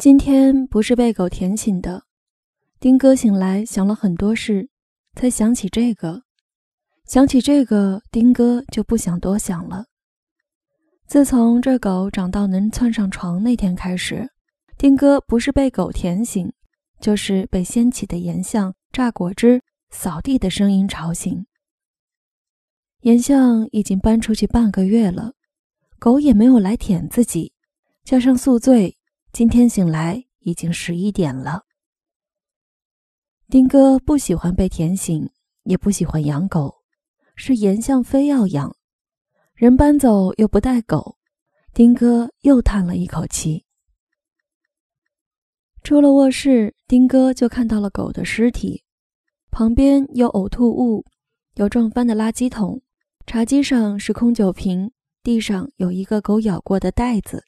今天不是被狗舔醒的，丁哥醒来想了很多事，才想起这个。想起这个，丁哥就不想多想了。自从这狗长到能窜上床那天开始，丁哥不是被狗舔醒，就是被掀起的岩象榨果汁、扫地的声音吵醒。岩象已经搬出去半个月了，狗也没有来舔自己，加上宿醉。今天醒来已经十一点了。丁哥不喜欢被舔醒，也不喜欢养狗，是严相非要养，人搬走又不带狗，丁哥又叹了一口气。出了卧室，丁哥就看到了狗的尸体，旁边有呕吐物，有撞翻的垃圾桶，茶几上是空酒瓶，地上有一个狗咬过的袋子。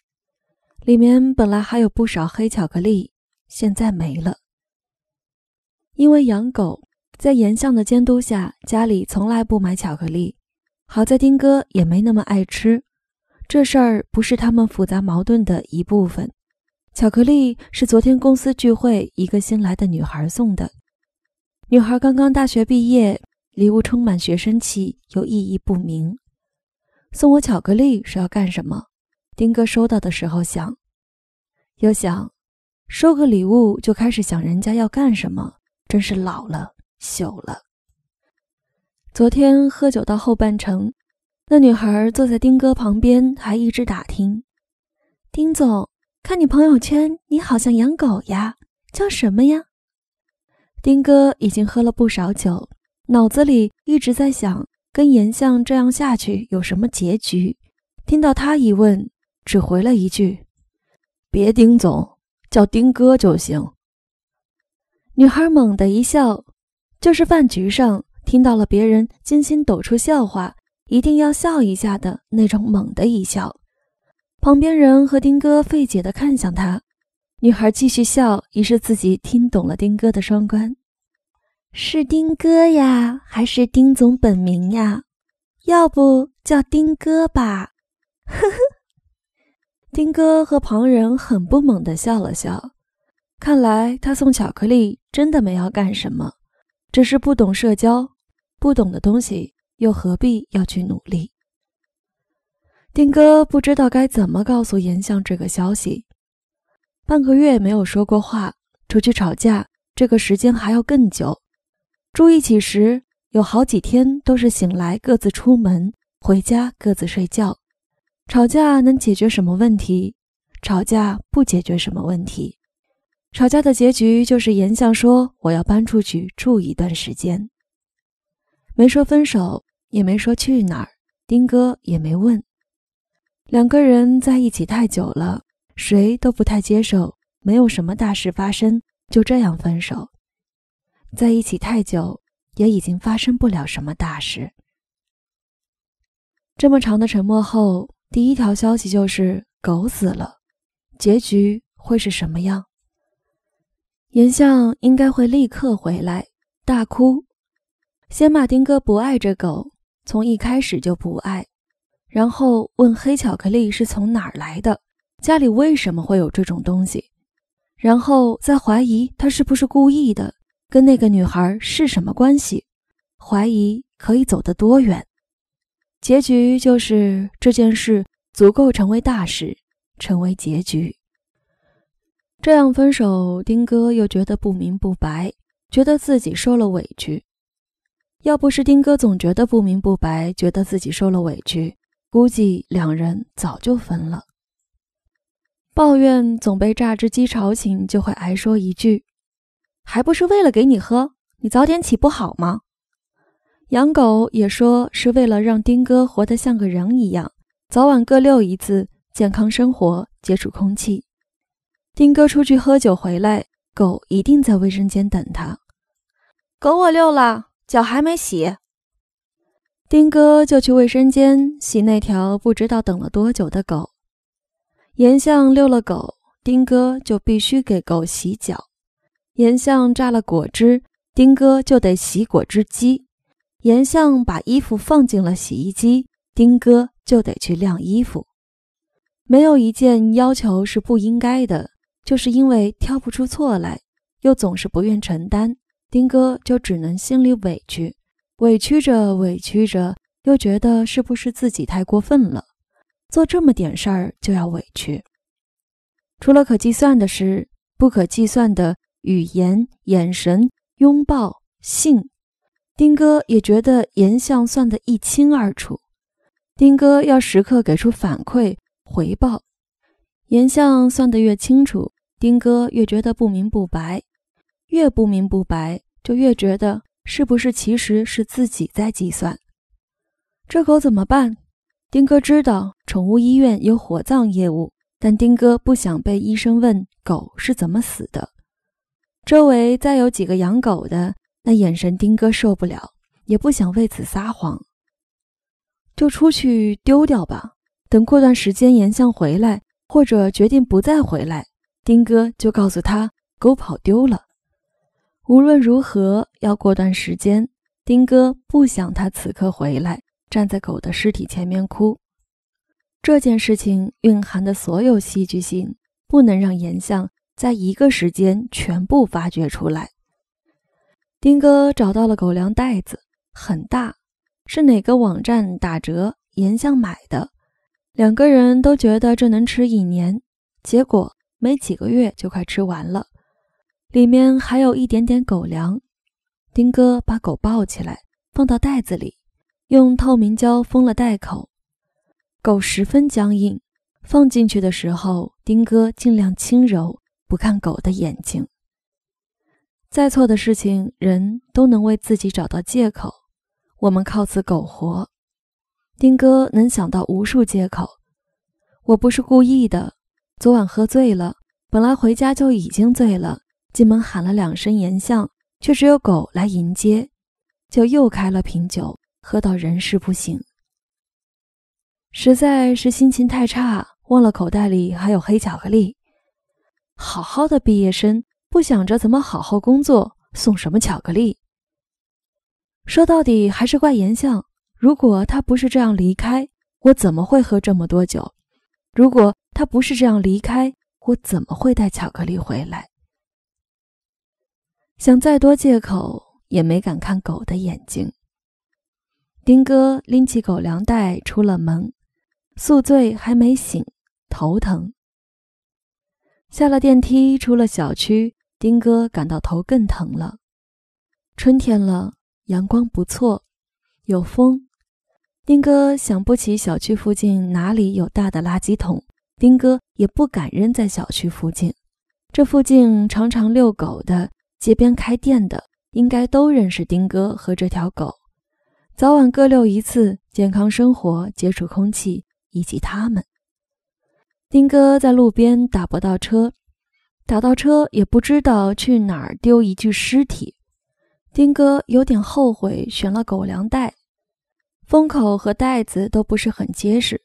里面本来还有不少黑巧克力，现在没了。因为养狗，在严相的监督下，家里从来不买巧克力。好在丁哥也没那么爱吃，这事儿不是他们复杂矛盾的一部分。巧克力是昨天公司聚会一个新来的女孩送的。女孩刚刚大学毕业，礼物充满学生气，又意义不明。送我巧克力是要干什么？丁哥收到的时候想，又想，收个礼物就开始想人家要干什么，真是老了朽了。昨天喝酒到后半程，那女孩坐在丁哥旁边，还一直打听：“丁总，看你朋友圈，你好像养狗呀，叫什么呀？”丁哥已经喝了不少酒，脑子里一直在想，跟严相这样下去有什么结局。听到他一问。只回了一句：“别丁总，叫丁哥就行。”女孩猛地一笑，就是饭局上听到了别人精心抖出笑话，一定要笑一下的那种猛的一笑。旁边人和丁哥费解的看向他，女孩继续笑，已是自己听懂了丁哥的双关：“是丁哥呀，还是丁总本名呀？要不叫丁哥吧？”呵呵。丁哥和旁人很不猛地笑了笑，看来他送巧克力真的没要干什么，只是不懂社交，不懂的东西又何必要去努力？丁哥不知道该怎么告诉严相这个消息，半个月没有说过话，出去吵架，这个时间还要更久。住一起时，有好几天都是醒来各自出门，回家各自睡觉。吵架能解决什么问题？吵架不解决什么问题。吵架的结局就是严相说：“我要搬出去住一段时间。”没说分手，也没说去哪儿，丁哥也没问。两个人在一起太久了，谁都不太接受，没有什么大事发生，就这样分手。在一起太久，也已经发生不了什么大事。这么长的沉默后。第一条消息就是狗死了，结局会是什么样？颜相应该会立刻回来大哭，先骂丁哥不爱这狗，从一开始就不爱，然后问黑巧克力是从哪儿来的，家里为什么会有这种东西，然后再怀疑他是不是故意的，跟那个女孩是什么关系，怀疑可以走得多远？结局就是这件事足够成为大事，成为结局。这样分手，丁哥又觉得不明不白，觉得自己受了委屈。要不是丁哥总觉得不明不白，觉得自己受了委屈，估计两人早就分了。抱怨总被榨汁机吵醒，就会挨说一句：“还不是为了给你喝，你早点起不好吗？”养狗也说是为了让丁哥活得像个人一样，早晚各遛一次，健康生活，接触空气。丁哥出去喝酒回来，狗一定在卫生间等他。狗我遛了，脚还没洗。丁哥就去卫生间洗那条不知道等了多久的狗。颜相遛了狗，丁哥就必须给狗洗脚。颜相榨了果汁，丁哥就得洗果汁机。严相把衣服放进了洗衣机，丁哥就得去晾衣服。没有一件要求是不应该的，就是因为挑不出错来，又总是不愿承担，丁哥就只能心里委屈，委屈着委屈着，又觉得是不是自己太过分了，做这么点事儿就要委屈。除了可计算的事，不可计算的语言、眼神、拥抱、性，丁哥也觉得颜相算得一清二楚。丁哥要时刻给出反馈回报，颜相算得越清楚，丁哥越觉得不明不白，越不明不白，就越觉得是不是其实是自己在计算。这狗怎么办？丁哥知道宠物医院有火葬业务。但丁哥不想被医生问狗是怎么死的。周围再有几个养狗的，那眼神丁哥受不了，也不想为此撒谎，就出去丢掉吧。等过段时间颜相回来，或者决定不再回来，丁哥就告诉他狗跑丢了。无论如何，要过段时间，丁哥不想他此刻回来，站在狗的尸体前面哭。这件事情蕴含的所有戏剧性，不能让颜相在一个时间全部发掘出来。丁哥找到了狗粮袋子，很大，是哪个网站打折，颜相买的。两个人都觉得这能吃一年，结果没几个月就快吃完了。里面还有一点点狗粮。丁哥把狗抱起来，放到袋子里，用透明胶封了袋口。狗十分僵硬，放进去的时候，丁哥尽量轻柔，不看狗的眼睛。再错的事情，人都能为自己找到借口。我们靠此苟活，丁哥能想到无数借口。我不是故意的，昨晚喝醉了，本来回家就已经醉了，进门喊了两声严相，却只有狗来迎接，就又开了瓶酒，喝到人事不省。实在是心情太差，忘了口袋里还有黑巧克力。好好的毕业生，不想着怎么好好工作，送什么巧克力？说到底还是怪颜相。如果他不是这样离开，我怎么会喝这么多酒？如果他不是这样离开，我怎么会带巧克力回来？想再多借口，也没敢看狗的眼睛。丁哥拎起狗粮袋出了门。宿醉还没醒，头疼。下了电梯，出了小区，丁哥感到头更疼了。春天了，阳光不错，有风。丁哥想不起小区附近哪里有大的垃圾桶，丁哥也不敢扔在小区附近。这附近常常遛狗的、街边开店的，应该都认识丁哥和这条狗，早晚各遛一次，健康生活，接触空气。以及他们，丁哥在路边打不到车，打到车也不知道去哪儿丢一具尸体。丁哥有点后悔选了狗粮袋，封口和袋子都不是很结实。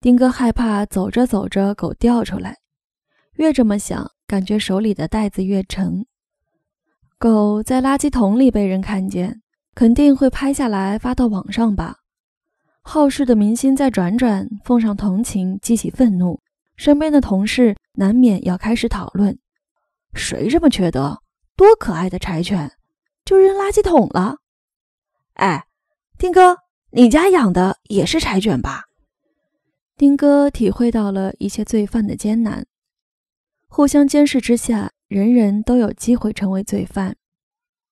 丁哥害怕走着走着狗掉出来，越这么想，感觉手里的袋子越沉。狗在垃圾桶里被人看见，肯定会拍下来发到网上吧。好事的明星在转转，奉上同情，激起愤怒，身边的同事难免要开始讨论：谁这么缺德？多可爱的柴犬，就扔垃圾桶了？哎，丁哥，你家养的也是柴犬吧？丁哥体会到了一切罪犯的艰难，互相监视之下，人人都有机会成为罪犯，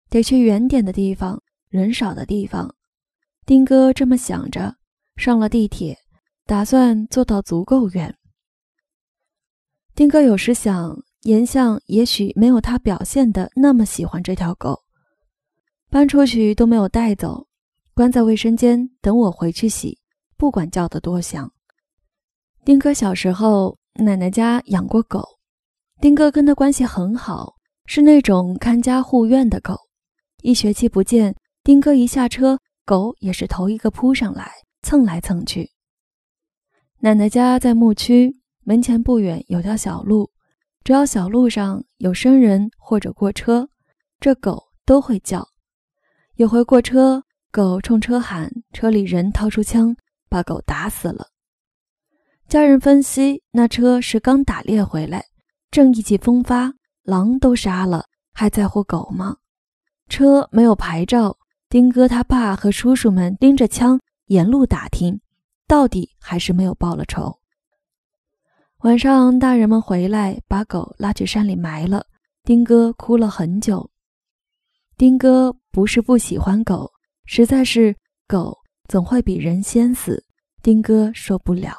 得去远点的地方，人少的地方。丁哥这么想着。上了地铁，打算坐到足够远。丁哥有时想，颜相也许没有他表现的那么喜欢这条狗，搬出去都没有带走，关在卫生间等我回去洗，不管叫得多响。丁哥小时候奶奶家养过狗，丁哥跟他关系很好，是那种看家护院的狗。一学期不见，丁哥一下车，狗也是头一个扑上来。蹭来蹭去。奶奶家在牧区，门前不远有条小路，只要小路上有生人或者过车，这狗都会叫。有回过车，狗冲车喊，车里人掏出枪把狗打死了。家人分析，那车是刚打猎回来，正意气风发，狼都杀了，还在乎狗吗？车没有牌照，丁哥他爸和叔叔们拎着枪沿路打听，到底还是没有报了仇。晚上，大人们回来，把狗拉去山里埋了。丁哥哭了很久。丁哥不是不喜欢狗，实在是狗总会比人先死，丁哥受不了。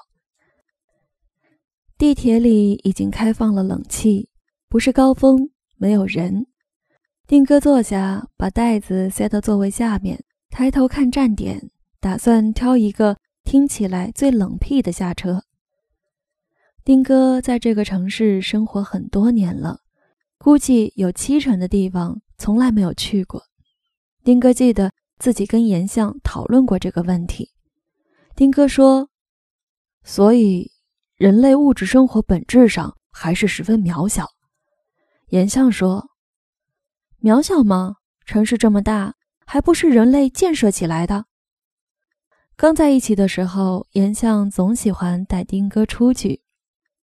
地铁里已经开放了冷气，不是高峰，没有人。丁哥坐下，把袋子塞到座位下面，抬头看站点，打算挑一个听起来最冷僻的下车。丁哥在这个城市生活很多年了，估计有七成的地方从来没有去过。丁哥记得自己跟颜相讨论过这个问题。丁哥说：“所以。”人类物质生活本质上还是十分渺小。颜相说：“渺小吗？城市这么大，还不是人类建设起来的？”刚在一起的时候，颜相总喜欢带丁哥出去，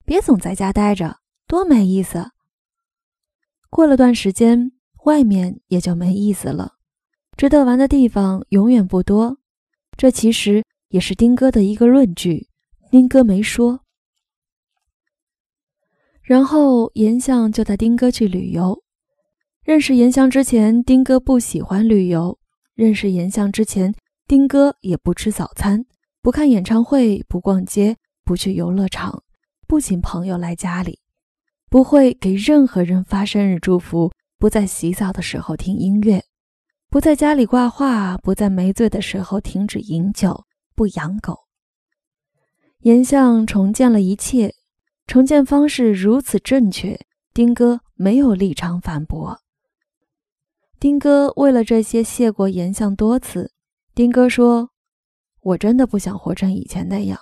别总在家待着，多没意思。过了段时间，外面也就没意思了，值得玩的地方永远不多。这其实也是丁哥的一个论据，丁哥没说。然后严相就带丁哥去旅游。认识严相之前，丁哥不喜欢旅游。认识严相之前，丁哥也不吃早餐，不看演唱会，不逛街，不去游乐场，不请朋友来家里，不会给任何人发生日祝福，不在洗澡的时候听音乐，不在家里挂画，不在没醉的时候停止饮酒，不养狗。严相重建了一切。重建方式如此正确，丁哥没有立场反驳。丁哥为了这些谢过严相多次。丁哥说：“我真的不想活成以前那样，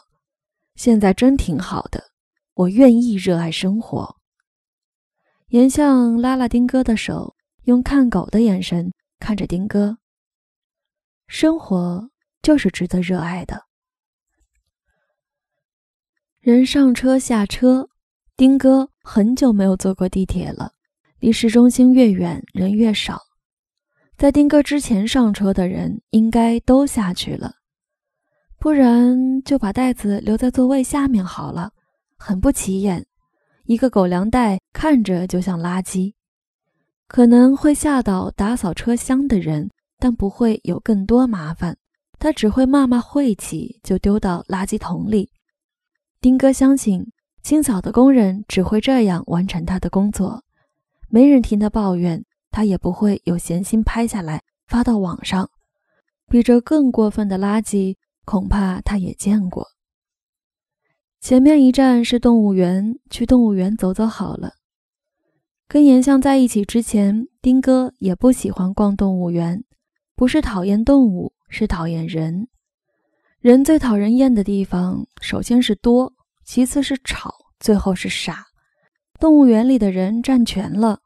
现在真挺好的，我愿意热爱生活。”颜相拉了丁哥的手，用看狗的眼神看着丁哥。生活就是值得热爱的。人上车下车，丁哥很久没有坐过地铁了。离市中心越远，人越少。在丁哥之前上车的人应该都下去了，不然就把袋子留在座位下面好了，很不起眼。一个狗粮袋看着就像垃圾，可能会吓到打扫车厢的人，但不会有更多麻烦。他只会骂骂晦气，就丢到垃圾桶里。丁哥相信，清扫的工人只会这样完成他的工作，没人听他抱怨，他也不会有闲心拍下来发到网上。比这更过分的垃圾，恐怕他也见过。前面一站是动物园，去动物园走走好了。跟严相在一起之前，丁哥也不喜欢逛动物园，不是讨厌动物，是讨厌人。人最讨人厌的地方，首先是多，其次是吵，最后是傻。动物园里的人占全了。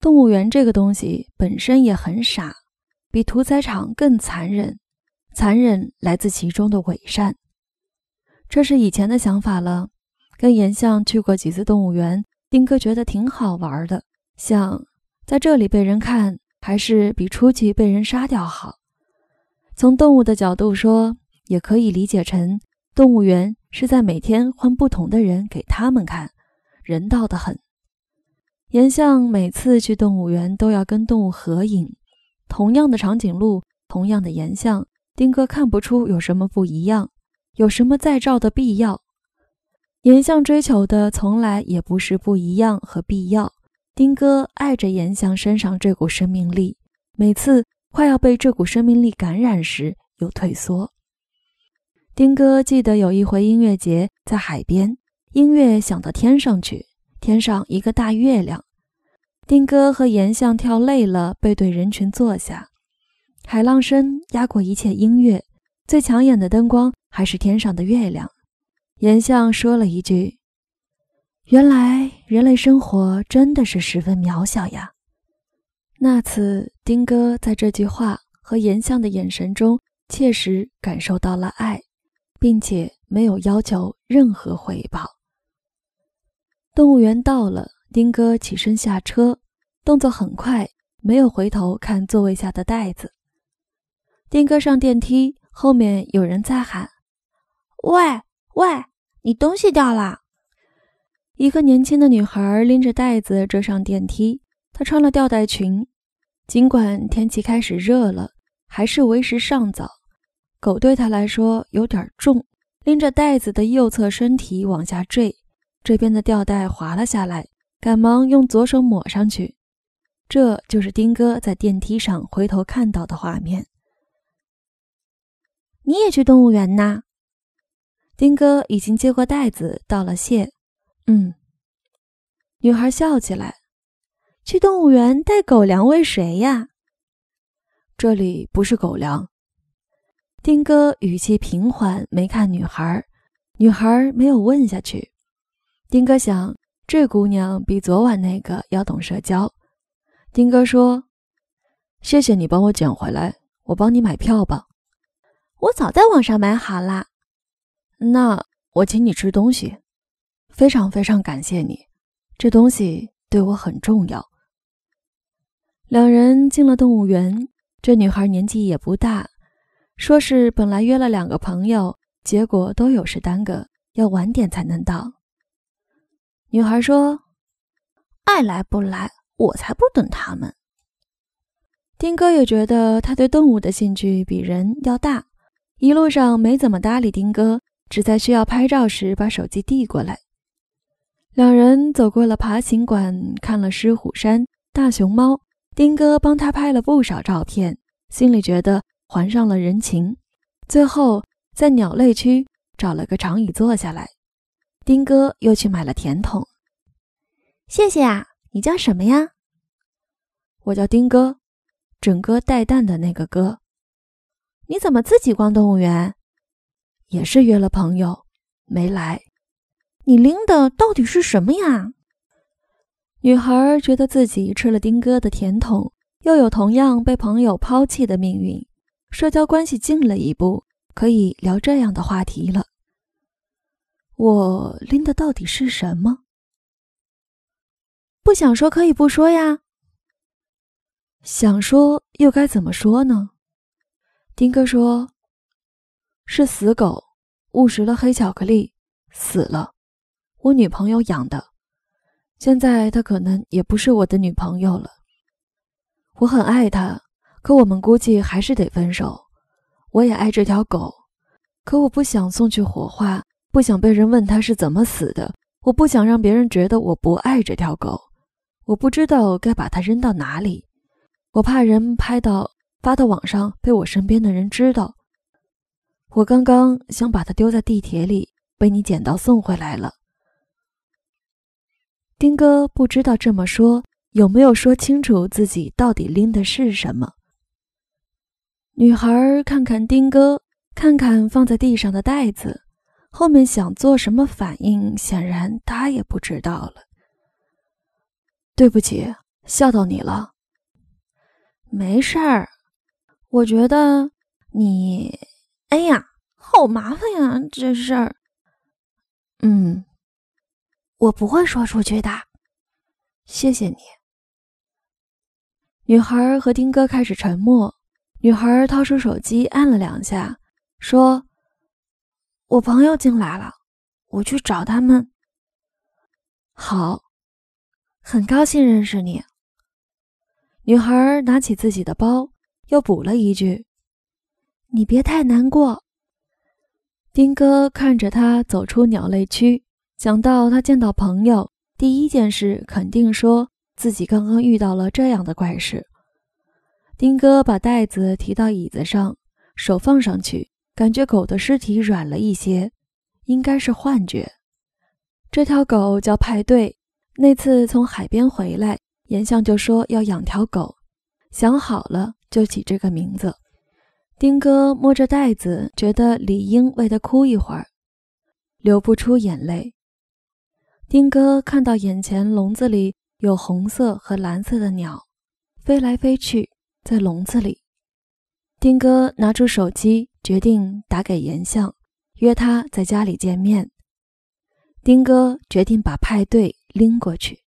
动物园这个东西本身也很傻，比屠宰场更残忍。残忍来自其中的伪善。这是以前的想法了。跟颜相去过几次动物园，丁哥觉得挺好玩的。像在这里被人看，还是比出去被人杀掉好。从动物的角度说。也可以理解成，动物园是在每天换不同的人给他们看，人道的很。颜相每次去动物园都要跟动物合影，同样的长颈鹿，同样的颜相，丁哥看不出有什么不一样，有什么再照的必要。严相追求的从来也不是不一样和必要，丁哥爱着严相身上这股生命力，每次快要被这股生命力感染时，又退缩。丁哥记得有一回音乐节，在海边，音乐响到天上去，天上一个大月亮。丁哥和严相跳累了，背对人群坐下。海浪声压过一切音乐，最抢眼的灯光还是天上的月亮。岩相说了一句：“原来人类生活真的是十分渺小呀。”那次，丁哥在这句话和岩相的眼神中，切实感受到了爱。并且没有要求任何回报。动物园到了，丁哥起身下车，动作很快，没有回头看座位下的袋子。丁哥上电梯，后面有人在喊：“喂喂，你东西掉了！”一个年轻的女孩拎着袋子追上电梯，她穿了吊带裙。尽管天气开始热了，还是为时尚早。狗对她来说有点重，拎着袋子的右侧身体往下坠。这边的吊带滑了下来，赶忙用左手抹上去。这就是丁哥在电梯上回头看到的画面。你也去动物园呐？丁哥已经接过袋子，道了谢。嗯。女孩笑起来。去动物园带狗粮喂谁呀？这里不是狗粮。丁哥语气平缓，没看女孩。女孩没有问下去。丁哥想，这姑娘比昨晚那个要懂社交。丁哥说：“谢谢你帮我捡回来，我帮你买票吧。”我早在网上买好了。那我请你吃东西，非常非常感谢你，这东西对我很重要。两人进了动物园，这女孩年纪也不大，说是本来约了两个朋友，结果都有事耽搁，要晚点才能到。女孩说：“爱来不来，我才不等他们。”丁哥也觉得他对动物的兴趣比人要大，一路上没怎么搭理丁哥，只在需要拍照时把手机递过来。两人走过了爬行馆，看了狮虎山、大熊猫，丁哥帮他拍了不少照片，心里觉得还上了人情。最后在鸟类区找了个长椅坐下来。丁哥又去买了甜筒，谢谢啊！你叫什么呀？我叫丁哥，整哥带蛋的那个哥。你怎么自己逛动物园？也是约了朋友，没来。你拎的到底是什么呀？女孩觉得自己吃了丁哥的甜筒，又有同样被朋友抛弃的命运，社交关系近了一步，可以聊这样的话题了。我拎的到底是什么？不想说可以不说呀。想说又该怎么说呢？丁哥说：“是死狗误食了黑巧克力死了，我女朋友养的。现在她可能也不是我的女朋友了。我很爱她，可我们估计还是得分手。我也爱这条狗，可我不想送去火化。”不想被人问它是怎么死的，我不想让别人觉得我不爱这条狗，我不知道该把它扔到哪里，我怕人拍到发到网上被我身边的人知道。我刚刚想把它丢在地铁里，被你捡到送回来了。丁哥不知道这么说有没有说清楚自己到底拎的是什么。女孩看看丁哥，看看放在地上的袋子。后面想做什么反应，显然她也不知道了。对不起，吓到你了。没事儿，我觉得你……哎呀，好麻烦呀，这事儿。嗯，我不会说出去的。谢谢你。女孩和丁哥开始沉默。女孩掏出手机，按了两下，说。我朋友进来了，我去找他们。好，很高兴认识你。女孩拿起自己的包，又补了一句：“你别太难过。”丁哥看着他走出鸟类区，想到他见到朋友第一件事，肯定说自己刚刚遇到了这样的怪事。丁哥把袋子提到椅子上，手放上去。感觉狗的尸体软了一些，应该是幻觉。这条狗叫派对，那次从海边回来，严相就说要养条狗，想好了就起这个名字。丁哥摸着袋子，觉得理应为他哭一会儿，流不出眼泪。丁哥看到眼前笼子里有红色和蓝色的鸟，飞来飞去，在笼子里。丁哥拿出手机。决定打给严相，约他在家里见面。丁哥决定把派对拎过去。